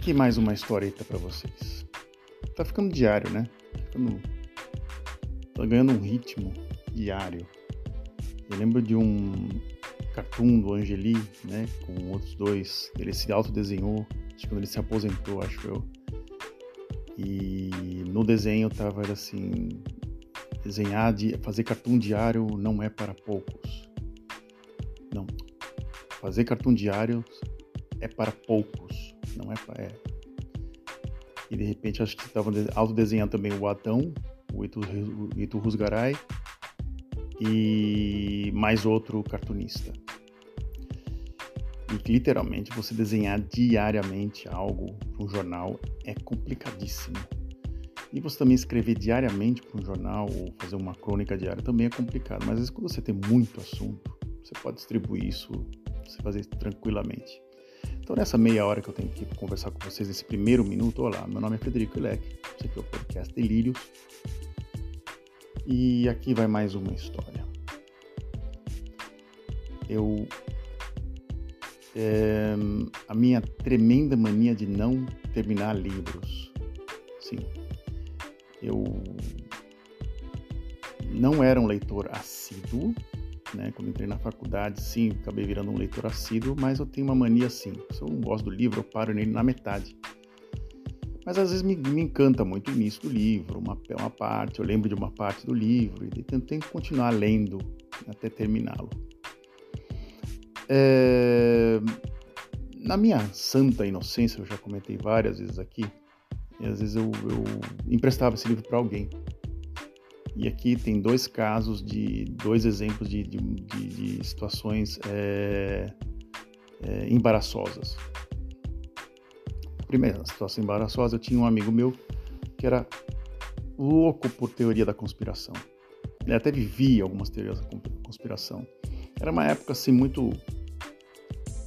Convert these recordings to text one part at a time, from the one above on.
Aqui mais uma historieta para vocês. Tá ficando diário, né? Tá, ficando... tá ganhando um ritmo diário. Eu lembro de um cartoon do Angeli, né? Com outros dois. Ele se autodesenhou, acho que quando ele se aposentou, acho eu. E no desenho tava assim: desenhar, de, fazer cartoon diário não é para poucos. Não. Fazer cartoon diário é para poucos, não é. É. E de repente acho que estavam autodesenhando também o Adão, o Ito Rusgaray e mais outro cartunista. E literalmente você desenhar diariamente algo para um jornal é complicadíssimo. E você também escrever diariamente para um jornal ou fazer uma crônica diária também é complicado. Mas às vezes quando você tem muito assunto, você pode distribuir isso, você fazer tranquilamente. Então nessa meia hora que eu tenho para conversar com vocês, nesse primeiro minuto, olá, meu nome é Frederico Ilec, esse aqui é o podcast Delírios. E aqui vai mais uma história. Eu é, a minha tremenda mania de não terminar livros. Sim, eu não era um leitor assíduo, né? Quando entrei na faculdade, sim, acabei virando um leitor assíduo, mas eu tenho uma mania assim. Se eu não gosto do livro, eu paro nele na metade. Mas às vezes me, me encanta muito o início do livro, uma, uma parte, eu lembro de uma parte do livro, e tenho que continuar lendo até terminá-lo. É... Na minha santa inocência, eu já comentei várias vezes aqui, e às vezes eu, eu emprestava esse livro para alguém. E aqui tem dois casos de dois exemplos de, de, de, de situações é, é, embaraçosas. Primeira situação embaraçosa, eu tinha um amigo meu que era louco por teoria da conspiração. Ele até vivia algumas teorias da conspiração. Era uma época assim muito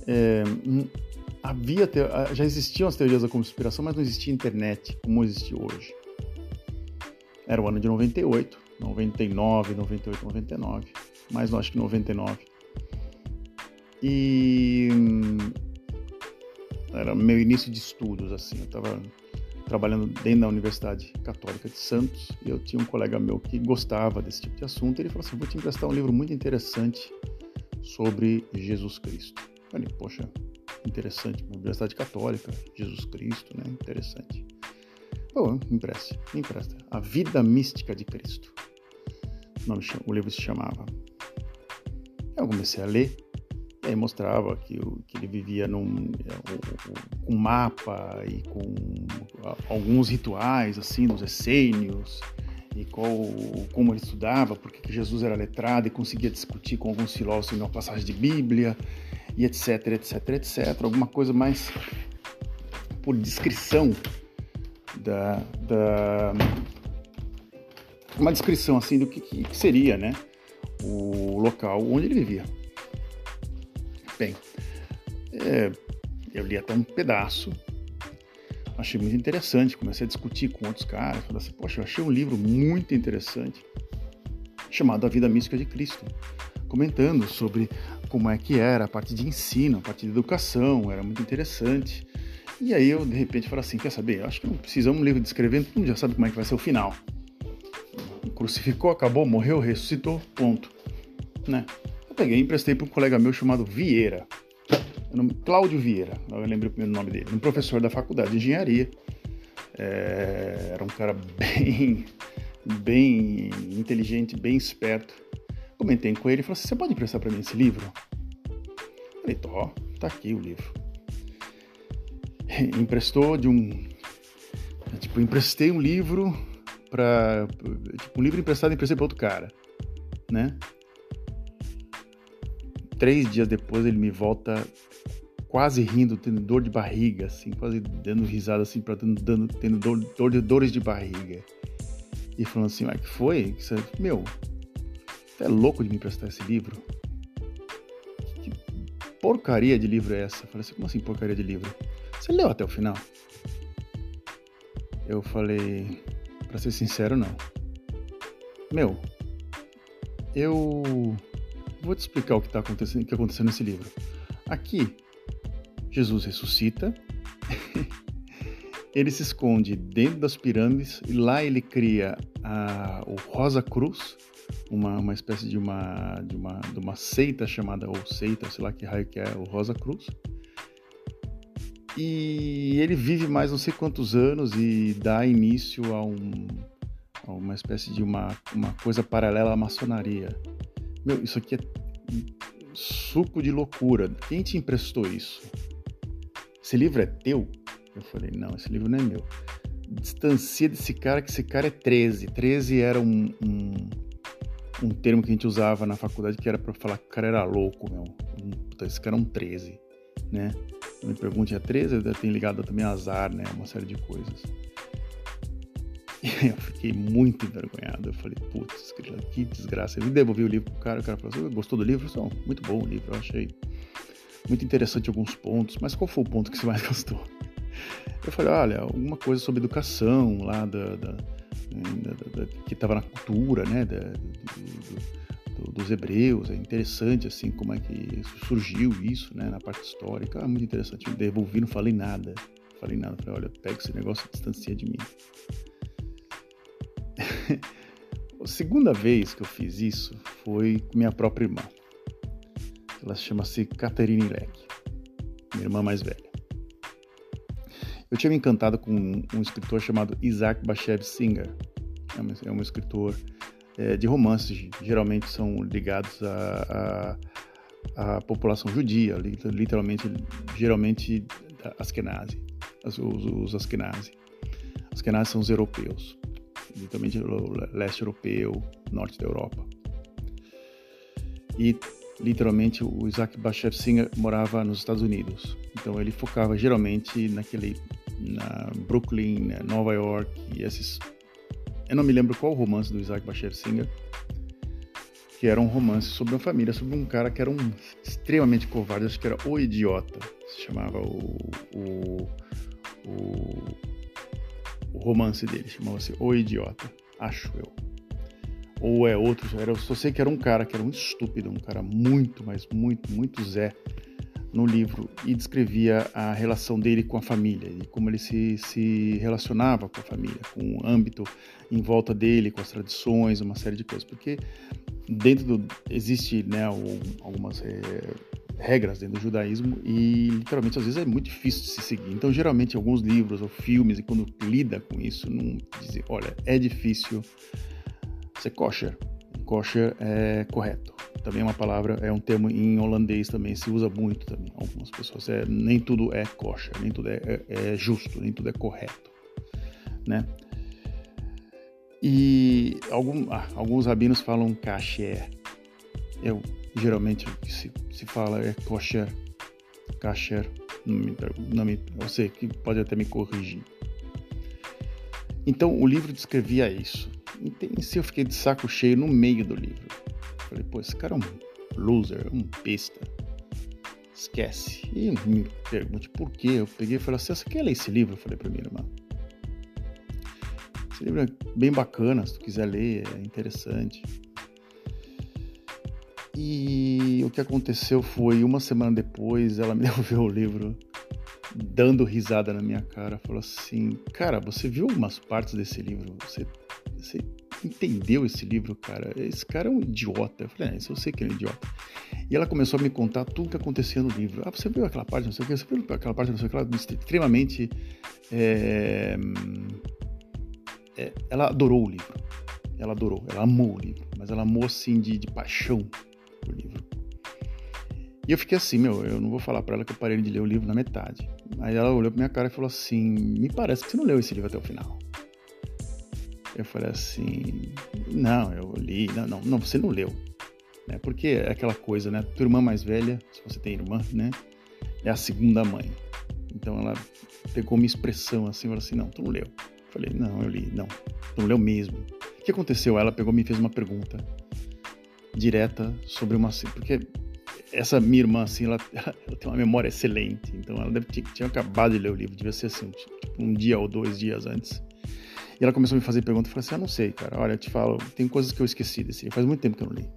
é, havia já existiam as teorias da conspiração, mas não existia internet como existe hoje. Era o ano de 98, 99, 98, 99, mas eu acho que 99. E hum, era meu início de estudos, assim, eu estava trabalhando dentro da Universidade Católica de Santos e eu tinha um colega meu que gostava desse tipo de assunto. Ele falou assim: Vou te emprestar um livro muito interessante sobre Jesus Cristo. Eu falei: Poxa, interessante, uma Universidade Católica, Jesus Cristo, né? Interessante. Bom, empresta, empresta. A Vida Mística de Cristo. O, nome, o livro se chamava. Eu comecei a ler, e aí mostrava que, que ele vivia num, é, um mapa e com alguns rituais, assim, nos essênios, e qual, como ele estudava, porque que Jesus era letrado e conseguia discutir com alguns filósofos em uma passagem de Bíblia, e etc, etc, etc. Alguma coisa mais por descrição da, da uma descrição assim do que, que, seria, né, o local onde ele vivia. Bem, é, eu li até um pedaço, achei muito interessante, comecei a discutir com outros caras, falei assim, poxa, eu achei um livro muito interessante chamado A Vida Mística de Cristo, comentando sobre como é que era a parte de ensino, a parte de educação, era muito interessante. E aí eu, de repente, falei assim, quer saber, acho que não precisamos um livro descrevendo, todo mundo já sabe como é que vai ser o final. Crucificou, acabou, morreu, ressuscitou, ponto. Né? Eu peguei e emprestei para um colega meu chamado Vieira, Cláudio Vieira, eu lembro o primeiro nome dele, um professor da faculdade de engenharia. É, era um cara bem, bem inteligente, bem esperto. Comentei com ele e falei assim: Você pode emprestar para mim esse livro? Falei: Ó, tá aqui o livro. Emprestou de um. Tipo, emprestei um livro para. Tipo, um livro emprestado emprestei para outro cara, né? Três dias depois ele me volta quase rindo, tendo dor de barriga, assim, quase dando risada, assim, pra, dando, tendo dor, dor, dores de barriga. E falando assim, mas que foi? Meu, você é louco de me emprestar esse livro? Que porcaria de livro é essa? Eu falei assim, como assim porcaria de livro? Você leu até o final? Eu falei, para ser sincero, não. Meu, eu vou te explicar o que está acontecendo, que aconteceu nesse livro. Aqui, Jesus ressuscita ele se esconde dentro das pirâmides e lá ele cria a, o Rosa Cruz, uma, uma espécie de uma, de, uma, de uma seita chamada, ou seita, sei lá que raio que é, o Rosa Cruz. E ele vive mais não sei quantos anos e dá início a, um, a uma espécie de uma, uma coisa paralela à maçonaria. Meu, isso aqui é suco de loucura. Quem te emprestou isso? Esse livro é teu? Eu falei, não, esse livro não é meu. Distancia desse cara, que esse cara é 13. 13 era um, um, um termo que a gente usava na faculdade que era para falar que o cara era louco, meu. Esse cara é um 13, né? Me pergunte, é 13? Tem ligado também a azar, né? Uma série de coisas. E eu fiquei muito envergonhado. Eu falei, putz, que desgraça. Eu devolvi o livro pro cara, o cara falou assim, gostou do livro? Falei, muito bom o livro, eu achei muito interessante alguns pontos, mas qual foi o ponto que você mais gostou? Eu falei, olha, alguma coisa sobre educação lá da, da, da, da que estava na cultura, né, do, do, dos hebreus, é interessante assim como é que surgiu isso, né, na parte histórica, é muito interessante. Eu devolvi, não falei nada, não falei nada, falei, olha, pega esse negócio e distancia de mim. A segunda vez que eu fiz isso foi com minha própria irmã. Ela chama-se Catherine Leck, minha irmã mais velha. Eu tinha me encantado com um escritor chamado Isaac Bashev Singer. É um, escritor é, de romances, geralmente são ligados à, à, à população judia, literalmente, geralmente Askenazi, os, os Askenazi. Askenazi são os europeus, literalmente leste europeu, norte da Europa. E literalmente o Isaac Bashev Singer morava nos Estados Unidos. Então ele focava geralmente naquele na Brooklyn, né, Nova York esses eu não me lembro qual romance do Isaac Bashev Singer, que era um romance sobre uma família, sobre um cara que era um extremamente covarde, acho que era o idiota, se chamava o, o, o, o romance dele, chamava-se O Idiota, acho eu. Ou é outro, era, eu só sei que era um cara que era um estúpido, um cara muito, mas muito, muito Zé no livro e descrevia a relação dele com a família e como ele se, se relacionava com a família, com o âmbito em volta dele, com as tradições, uma série de coisas, porque dentro do existe né, algumas é, regras dentro do judaísmo e literalmente às vezes é muito difícil de se seguir. Então geralmente alguns livros ou filmes e quando lida com isso não dizem, olha, é difícil ser kosher. Kosher é correto. Também é uma palavra, é um termo em holandês também, se usa muito também. Algumas pessoas, é, nem tudo é kosher, nem tudo é, é, é justo, nem tudo é correto, né? E algum, ah, alguns rabinos falam kasher. Eu, geralmente, se, se fala é kosher, kasher, não me, não me, eu sei que pode até me corrigir. Então, o livro descrevia isso. Em si eu fiquei de saco cheio no meio do livro. Falei, pô, esse cara é um loser, um besta. Esquece. E me pergunte por quê. Eu peguei e falei assim, você quer ler esse livro? Eu falei pra minha irmã. Esse livro é bem bacana, se tu quiser ler, é interessante. E o que aconteceu foi, uma semana depois, ela me devolveu o livro, dando risada na minha cara. Falou assim: Cara, você viu algumas partes desse livro? Você você entendeu esse livro, cara? Esse cara é um idiota. Eu falei, é, isso eu sei que ele é um idiota. E ela começou a me contar tudo que acontecia no livro. Ah, você viu aquela parte, não sei o que, você viu aquela parte, não sei o que, ela, extremamente. É, é, ela adorou o livro. Ela adorou, ela amou o livro, mas ela amou assim de, de paixão o livro. E eu fiquei assim, meu, eu não vou falar para ela que eu parei de ler o livro na metade. Aí ela olhou pra minha cara e falou assim: Me parece que você não leu esse livro até o final. Eu falei assim, não, eu li, não, não, não você não leu. Né? Porque é aquela coisa, né? Tua irmã mais velha, se você tem irmã, né? É a segunda mãe. Então ela pegou minha expressão assim, falou assim, não, tu não leu. Eu falei, não, eu li, não, tu não leu mesmo. O que aconteceu? Ela pegou me fez uma pergunta direta sobre uma... Porque essa minha irmã, assim, ela, ela, tem uma memória excelente. Então ela deve ter, tinha acabado de ler o livro, devia ser assim, tipo, um dia ou dois dias antes. E ela começou a me fazer perguntas. Eu falei assim: ah, não sei, cara. Olha, eu te falo, tem coisas que eu esqueci desse livro. Faz muito tempo que eu não li.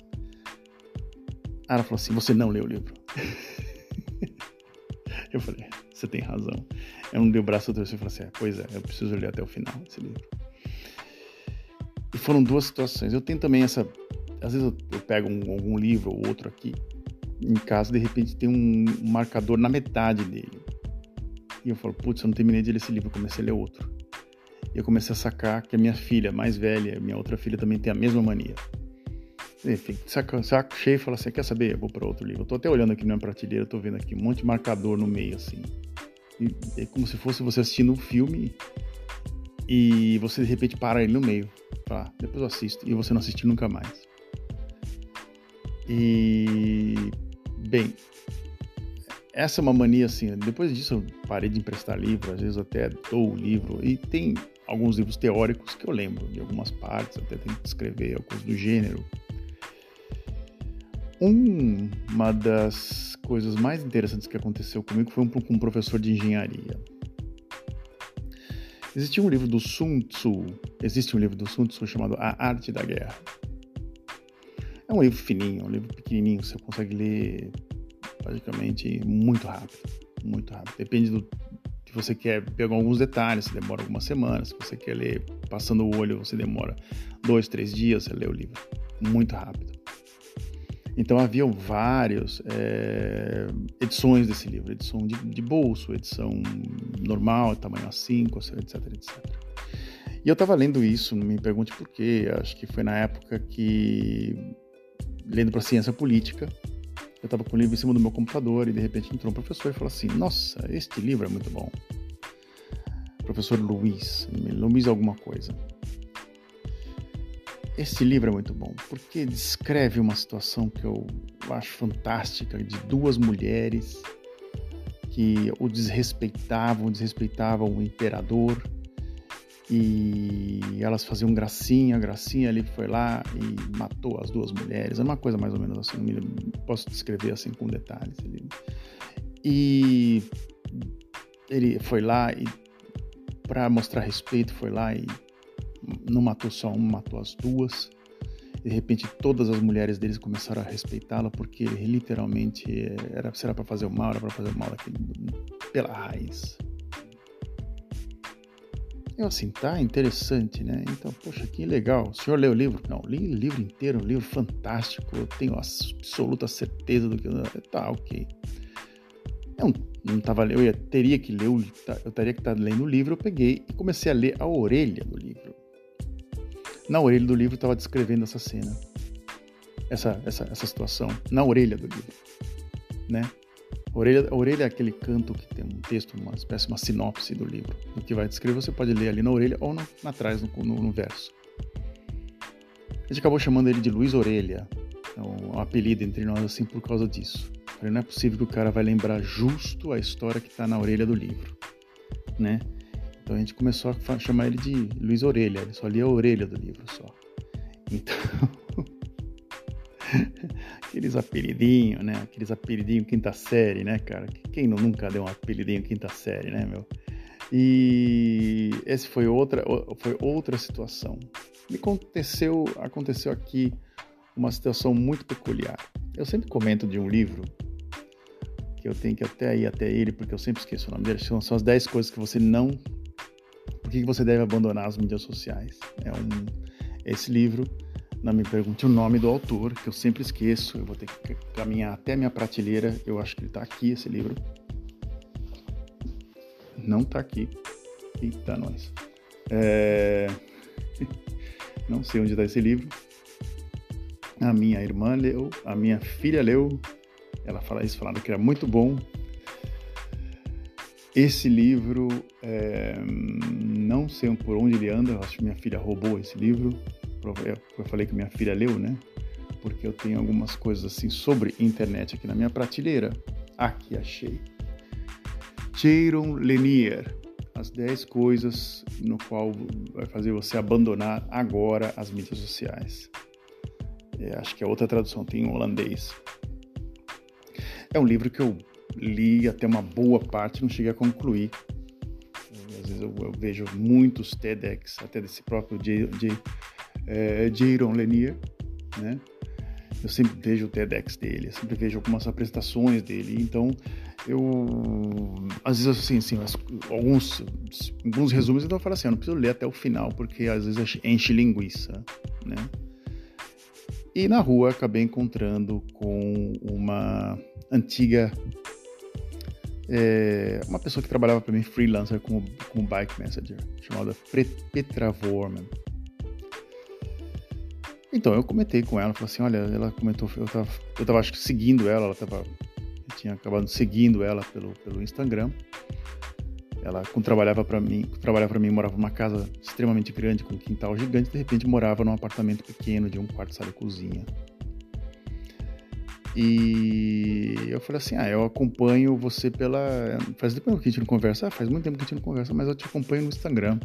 Aí ela falou assim: você não leu o livro? eu falei: você tem razão. Eu não dei o braço torcer e falei assim, é, pois é, eu preciso ler até o final esse livro. E foram duas situações. Eu tenho também essa. Às vezes eu, eu pego um, algum livro ou outro aqui em casa, de repente tem um marcador na metade dele. E eu falo, putz, eu não terminei de ler esse livro, eu comecei a ler outro. E eu comecei a sacar que a minha filha, mais velha, minha outra filha também tem a mesma mania. Enfim, saco, saco cheio e fala assim, quer saber? Eu vou para outro livro. Eu tô até olhando aqui na prateleira, tô vendo aqui um monte de marcador no meio, assim. E é como se fosse você assistindo um filme e você de repente para ele no meio. Fala, depois eu assisto. E você não assiste nunca mais. E. Bem, essa é uma mania assim. Depois disso eu parei de emprestar livro, às vezes até dou o livro. E tem alguns livros teóricos que eu lembro de algumas partes, até tenho que escrever alguns do gênero. Uma das coisas mais interessantes que aconteceu comigo foi com um professor de engenharia. Existia um livro do Sun Tzu, existe um livro do Sun Tzu chamado A Arte da Guerra. É um livro fininho, um livro pequenininho, você consegue ler praticamente muito rápido, muito rápido. Depende do você quer pegar alguns detalhes, você demora algumas semanas. Se você quer ler passando o olho, você demora dois, três dias, você lê o livro muito rápido. Então haviam várias é, edições desse livro, edição de, de, bolso, edição normal, tamanho A5, etc, etc. E eu estava lendo isso, não me pergunte por quê, acho que foi na época que, lendo para ciência política, eu estava com o livro em cima do meu computador e de repente entrou um professor e falou assim: Nossa, este livro é muito bom. Professor Luiz, Luiz alguma coisa. Esse livro é muito bom porque descreve uma situação que eu acho fantástica de duas mulheres que o desrespeitavam, desrespeitavam o imperador e elas faziam gracinha, gracinha, ele foi lá e matou as duas mulheres. É uma coisa mais ou menos assim, posso descrever assim com detalhes. Ele, e ele foi lá e para mostrar respeito foi lá e não matou só uma, matou as duas. De repente, todas as mulheres deles começaram a respeitá-lo porque ele literalmente era, se era para fazer o mal, era para fazer o mal daquele, pela raiz. Eu assim, tá interessante, né? Então, poxa, que legal. O senhor leu o livro? Não, li o livro inteiro, um livro fantástico. Eu tenho absoluta certeza do que. Tá, ok. Eu não tava eu ia, teria que ler, eu teria que estar lendo o livro, eu peguei e comecei a ler a orelha do livro. Na orelha do livro estava descrevendo essa cena, essa, essa, essa situação, na orelha do livro, né? Orelha, orelha é aquele canto que tem um texto, uma espécie uma sinopse do livro. O que vai descrever você pode ler ali na orelha ou na, na trás, no, no, no, verso. A gente acabou chamando ele de Luiz Orelha, é um, um apelido entre nós assim por causa disso. Falei, não é possível que o cara vai lembrar justo a história que está na orelha do livro, né? Então a gente começou a chamar ele de Luiz Orelha, ele só lia a orelha do livro só. Então, aqueles apelidinhos, né? Aqueles apelidinhos quinta série, né, cara? Quem nunca deu um apelidinho quinta série, né, meu? E esse foi outra, foi outra situação. Me aconteceu, aconteceu aqui uma situação muito peculiar. Eu sempre comento de um livro que eu tenho que até ir até ele, porque eu sempre esqueço o nome dele. São, as 10 coisas que você não que você deve abandonar as mídias sociais? É um, esse livro, não me pergunte o nome do autor, que eu sempre esqueço, eu vou ter que caminhar até minha prateleira, eu acho que ele está aqui, esse livro. Não está aqui. Eita, nós. É... Não sei onde está esse livro. A minha irmã leu, a minha filha leu, ela fala isso, falaram que era muito bom, esse livro, é, não sei por onde ele anda, acho que minha filha roubou esse livro. Eu falei que minha filha leu, né? Porque eu tenho algumas coisas assim sobre internet aqui na minha prateleira. Aqui achei. Jaron Lanier, as 10 coisas no qual vai fazer você abandonar agora as mídias sociais. É, acho que é outra tradução, tem em holandês. É um livro que eu li até uma boa parte, não cheguei a concluir. Às vezes eu, eu vejo muitos TEDx, até desse próprio J, é, Jaron Lanier, né? eu sempre vejo o TEDx dele, sempre vejo algumas apresentações dele, então eu às vezes assim, assim alguns alguns resumos eu falo assim, eu não preciso ler até o final porque às vezes enche linguiça, né? E na rua acabei encontrando com uma antiga é, uma pessoa que trabalhava para mim freelancer como, como bike messenger, chamada Petra Vorman. Então eu comentei com ela, falei assim, olha, ela comentou, eu tava, eu tava acho que seguindo ela, ela tava, eu tinha acabado seguindo ela pelo, pelo Instagram. Ela, trabalhava para mim, trabalhava para mim, morava numa casa extremamente grande, com um quintal gigante, de repente morava num apartamento pequeno de um quarto, sala e cozinha. E eu falei assim: ah, eu acompanho você pela. Faz tempo que a gente não conversa? Ah, faz muito tempo que a gente não conversa, mas eu te acompanho no Instagram.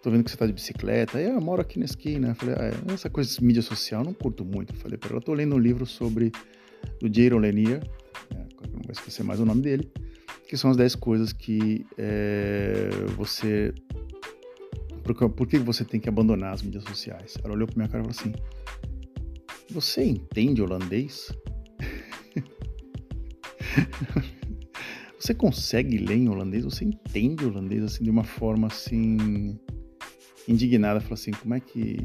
Tô vendo que você tá de bicicleta. Aí ah, eu moro aqui na esquina. Eu falei: ah, essa coisa de mídia social eu não curto muito. Eu falei para ela: tô lendo um livro sobre. do Jaron Lanier, né, não vou esquecer mais o nome dele, que são as 10 coisas que é, você. Por, por que você tem que abandonar as mídias sociais? Ela olhou pra minha cara e falou assim: Você entende holandês? Você consegue ler em holandês? Você entende holandês assim de uma forma assim indignada? Fala assim, como é que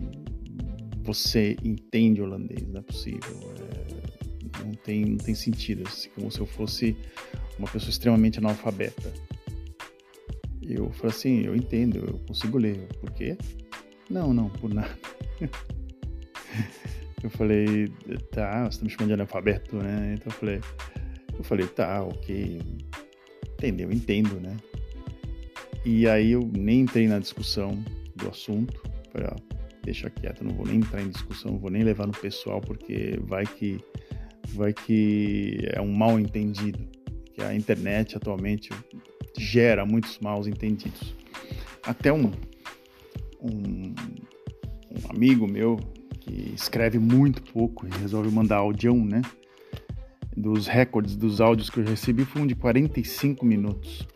você entende holandês? Não é possível. É, não tem, não tem sentido. Assim, como se eu fosse uma pessoa extremamente analfabeta. Eu falei assim, eu entendo, eu consigo ler. Por quê? Não, não, por nada. Eu falei, tá, você tá me chamando de analfabeto, né? Então eu falei, eu falei, tá, ok. Entendeu, entendo, né? E aí eu nem entrei na discussão do assunto. Falei, ó, deixa quieto, não vou nem entrar em discussão, não vou nem levar no pessoal, porque vai que vai que é um mal entendido. Que a internet atualmente gera muitos mal entendidos. Até um, um, um amigo meu que escreve muito pouco e resolve mandar áudio, né? Dos recordes dos áudios que eu recebi foi um de 45 minutos.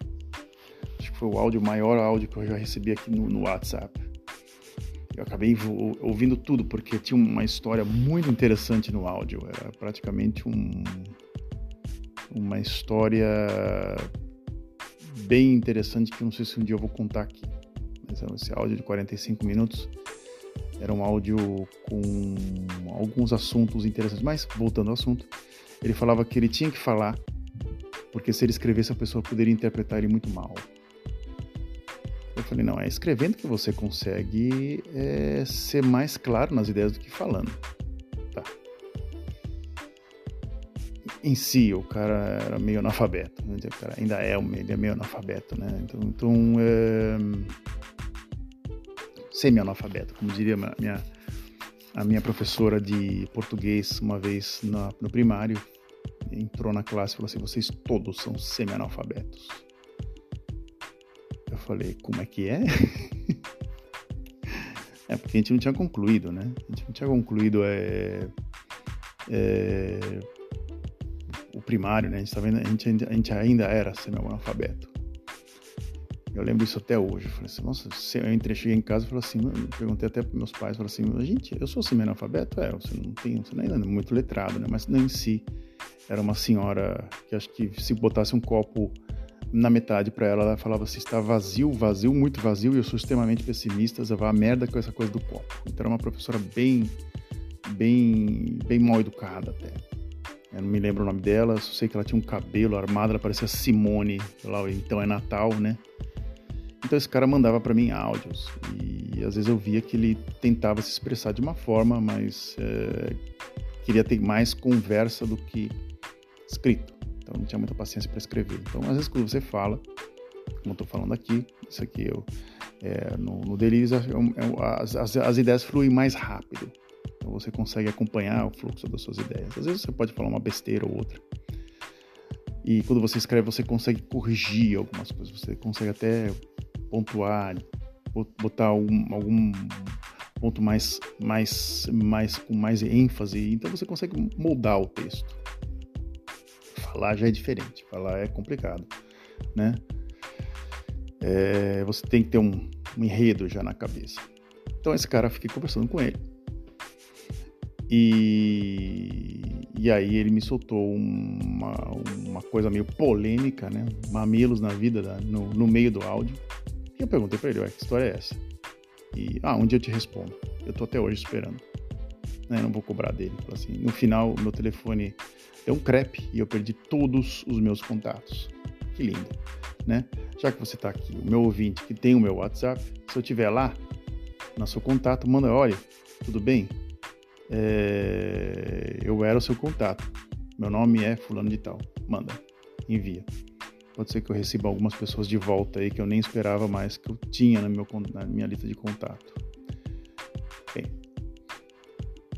Acho que foi o áudio maior áudio que eu já recebi aqui no, no WhatsApp. Eu acabei ouvindo tudo porque tinha uma história muito interessante no áudio. Era praticamente um, uma história bem interessante que não sei se um dia eu vou contar aqui. Mas esse áudio de 45 minutos era um áudio com alguns assuntos interessantes. Mas, voltando ao assunto, ele falava que ele tinha que falar, porque se ele escrevesse, a pessoa poderia interpretar ele muito mal. Eu falei, não, é escrevendo que você consegue é, ser mais claro nas ideias do que falando. Tá. Em si, o cara era meio analfabeto. Né? O cara ainda é, ele é meio analfabeto, né? Então, então é semi-analfabeto, como diria minha, a minha professora de português uma vez na, no primário. Entrou na classe e falou assim: vocês todos são semi-analfabetos. Eu falei: como é que é? é porque a gente não tinha concluído, né? A gente não tinha concluído é, é, o primário, né? A gente, tá vendo, a gente, a gente ainda era semi-analfabeto. Eu lembro isso até hoje. Eu falei assim, nossa, eu entrei, cheguei em casa e falei assim, perguntei até para meus pais, falei assim, gente, eu sou semi-analfabeto? É, você não tem, você ainda é muito letrado, né? Mas não em si. Era uma senhora que acho que se botasse um copo na metade para ela, ela falava assim, está vazio, vazio, muito vazio, e eu sou extremamente pessimista, vá a merda com essa coisa do copo. Então era uma professora bem, bem, bem mal educada até. Eu não me lembro o nome dela, só sei que ela tinha um cabelo armado, ela parecia Simone, lá, então é Natal, né? Então esse cara mandava para mim áudios e às vezes eu via que ele tentava se expressar de uma forma, mas é, queria ter mais conversa do que escrito. Então não tinha muita paciência para escrever. Então às vezes quando você fala, como eu estou falando aqui, isso aqui eu é, no, no Delírios é, é, as, as, as ideias fluem mais rápido. Então você consegue acompanhar o fluxo das suas ideias. Às vezes você pode falar uma besteira ou outra. E quando você escreve, você consegue corrigir algumas coisas. Você consegue até pontuar, botar algum, algum ponto mais, mais, mais com mais ênfase, então você consegue moldar o texto. Falar já é diferente, falar é complicado, né? É, você tem que ter um, um enredo já na cabeça. Então esse cara, fiquei conversando com ele. E, e aí ele me soltou uma, uma coisa meio polêmica, né? Mamilos na vida, da, no, no meio do áudio. E eu perguntei para ele, ué, que história é essa? E, ah, um dia eu te respondo. Eu tô até hoje esperando. Né? Não vou cobrar dele. Assim, no final, meu telefone deu um crepe e eu perdi todos os meus contatos. Que lindo, né? Já que você está aqui, o meu ouvinte que tem o meu WhatsApp, se eu tiver lá, no seu contato, manda, olha, tudo bem? É, eu era o seu contato. Meu nome é fulano de tal. Manda, envia. Pode ser que eu receba algumas pessoas de volta aí que eu nem esperava mais que eu tinha na, meu, na minha lista de contato. Bem,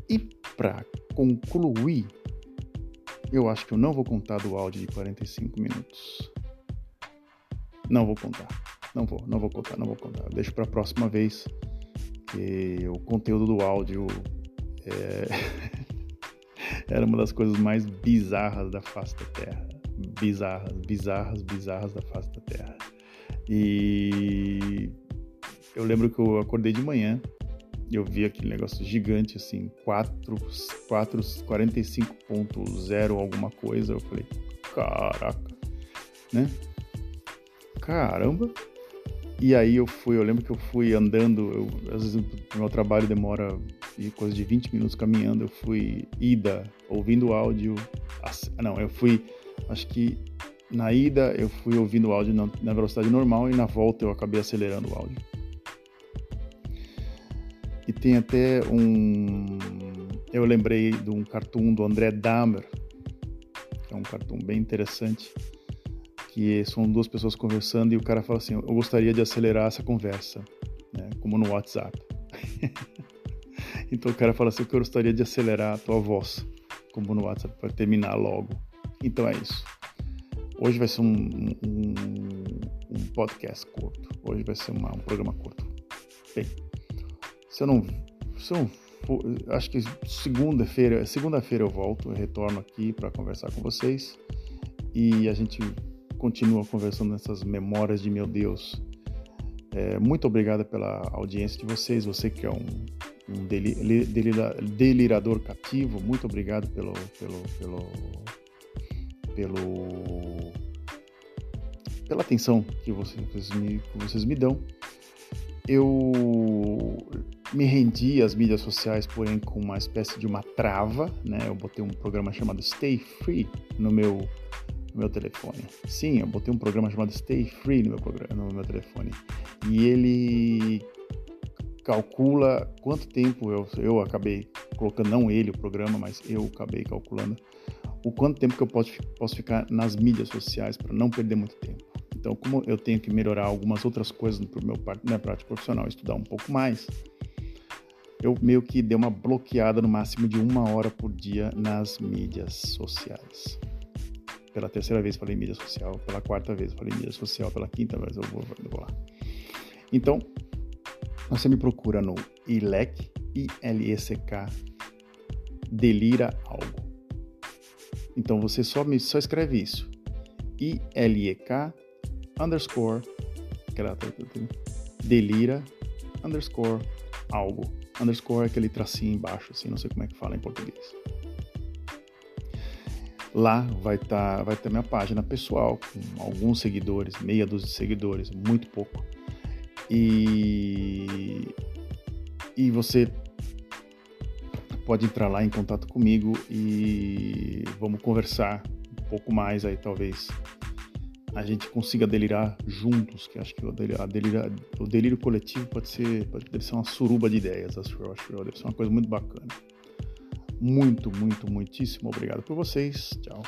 e para concluir, eu acho que eu não vou contar do áudio de 45 minutos. Não vou contar. Não vou, não vou contar, não vou contar. Deixo para a próxima vez que o conteúdo do áudio é... era uma das coisas mais bizarras da face da Terra. Bizarras, bizarras, bizarras da face da Terra. E eu lembro que eu acordei de manhã eu vi aquele negócio gigante assim, 4, 4 45.0 alguma coisa. Eu falei, caraca, né? Caramba, e aí eu fui, eu lembro que eu fui andando, eu, às vezes o meu trabalho demora coisa de 20 minutos caminhando, eu fui ida, ouvindo áudio. Não, eu fui, acho que na ida eu fui ouvindo o áudio na, velocidade normal e na volta eu acabei acelerando o áudio. E tem até um. Eu lembrei de um cartoon do André Dahmer, que é um cartoon bem interessante que são duas pessoas conversando e o cara fala assim: Eu gostaria de acelerar essa conversa, né? como no WhatsApp. então o cara fala assim: Eu gostaria de acelerar a tua voz, como no WhatsApp, para terminar logo. Então é isso. Hoje vai ser um, um, um podcast curto. Hoje vai ser uma, um programa curto. Bem, se eu não. Se eu for, acho que segunda-feira segunda-feira eu volto, eu retorno aqui para conversar com vocês e a gente continua conversando nessas memórias de meu Deus. É, muito obrigado pela audiência de vocês, você que é um, um deli, delira, delirador cativo, muito obrigado pelo, pelo, pelo, pelo pela atenção que vocês me, que vocês me dão. Eu me rendi às mídias sociais, porém com uma espécie de uma trava, né? Eu botei um programa chamado Stay Free no meu no meu telefone. Sim, eu botei um programa chamado Stay Free no meu, programa, no meu telefone. E ele calcula quanto tempo eu, eu acabei colocando, não ele o programa, mas eu acabei calculando o quanto tempo que eu posso, posso ficar nas mídias sociais para não perder muito tempo. Então, como eu tenho que melhorar algumas outras coisas para meu minha prática profissional, estudar um pouco mais, eu meio que dei uma bloqueada no máximo de uma hora por dia nas mídias sociais. Pela terceira vez falei mídia social, pela quarta vez falei mídia social, pela quinta vez eu vou, eu vou lá. Então, você me procura no ILEC, I-L-E-C-K, delira algo. Então você só, só escreve isso. I-L-E-K, underscore, aquela, delira, underscore, algo. Underscore é aquele tracinho embaixo, assim, não sei como é que fala em português. Lá vai estar tá, vai ter minha página pessoal com alguns seguidores, meia dúzia de seguidores, muito pouco. E e você pode entrar lá em contato comigo e vamos conversar um pouco mais aí talvez a gente consiga delirar juntos, que acho que o delírio, o delírio coletivo pode ser, pode, deve ser uma suruba de ideias, acho, acho, deve ser uma coisa muito bacana. Muito, muito, muitíssimo obrigado por vocês. Tchau.